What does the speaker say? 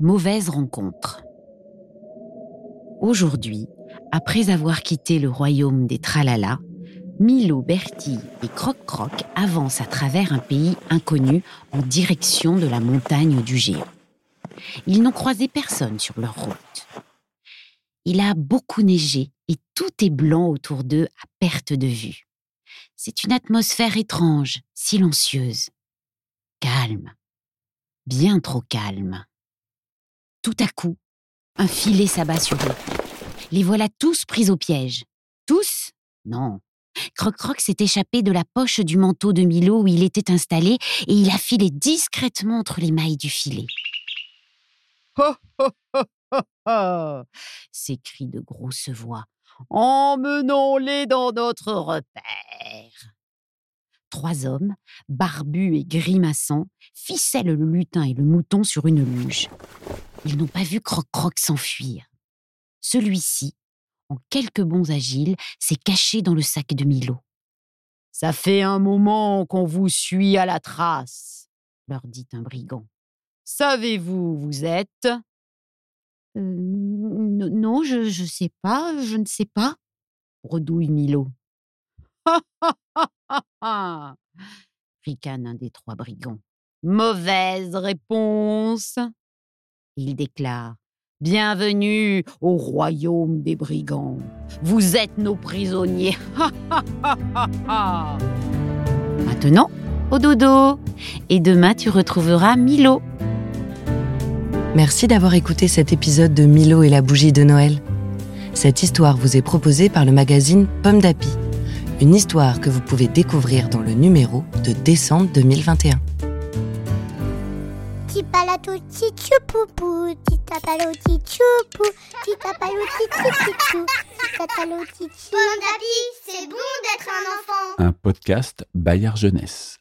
Mauvaise rencontre. Aujourd'hui, après avoir quitté le royaume des Tralala, Milo, Bertie et Croc-Croc avancent à travers un pays inconnu en direction de la montagne du géant. Ils n'ont croisé personne sur leur route. Il a beaucoup neigé et tout est blanc autour d'eux à perte de vue. C'est une atmosphère étrange, silencieuse, calme, bien trop calme. Tout à coup, un filet s'abat sur eux. Les voilà tous pris au piège. Tous? Non. Croc-Croc s'est échappé de la poche du manteau de Milo où il était installé et il a filé discrètement entre les mailles du filet. Ha, ha, ha, ha s'écrie de grosses voix. Emmenons-les dans notre repère. Trois hommes, barbus et grimaçants, ficellent le lutin et le mouton sur une luge. Ils n'ont pas vu Croc-Croc s'enfuir. Celui-ci, en quelques bons agiles, s'est caché dans le sac de Milo. Ça fait un moment qu'on vous suit à la trace, leur dit un brigand. Savez-vous où vous êtes? Euh, Non, je ne sais pas, je ne sais pas, redouille Milo. Ha ha ha ha ricane un des trois brigands. Mauvaise réponse. Il déclare Bienvenue au royaume des brigands. Vous êtes nos prisonniers. Maintenant, au dodo. Et demain, tu retrouveras Milo. Merci d'avoir écouté cet épisode de Milo et la bougie de Noël. Cette histoire vous est proposée par le magazine Pomme d'Api. Une histoire que vous pouvez découvrir dans le numéro de décembre 2021. Tipalato tichupupu, titapalo tichupu, titapalo tichichichou, titatalo tichi. Bon d'appui, c'est bon d'être un enfant. Un podcast Bayard Jeunesse.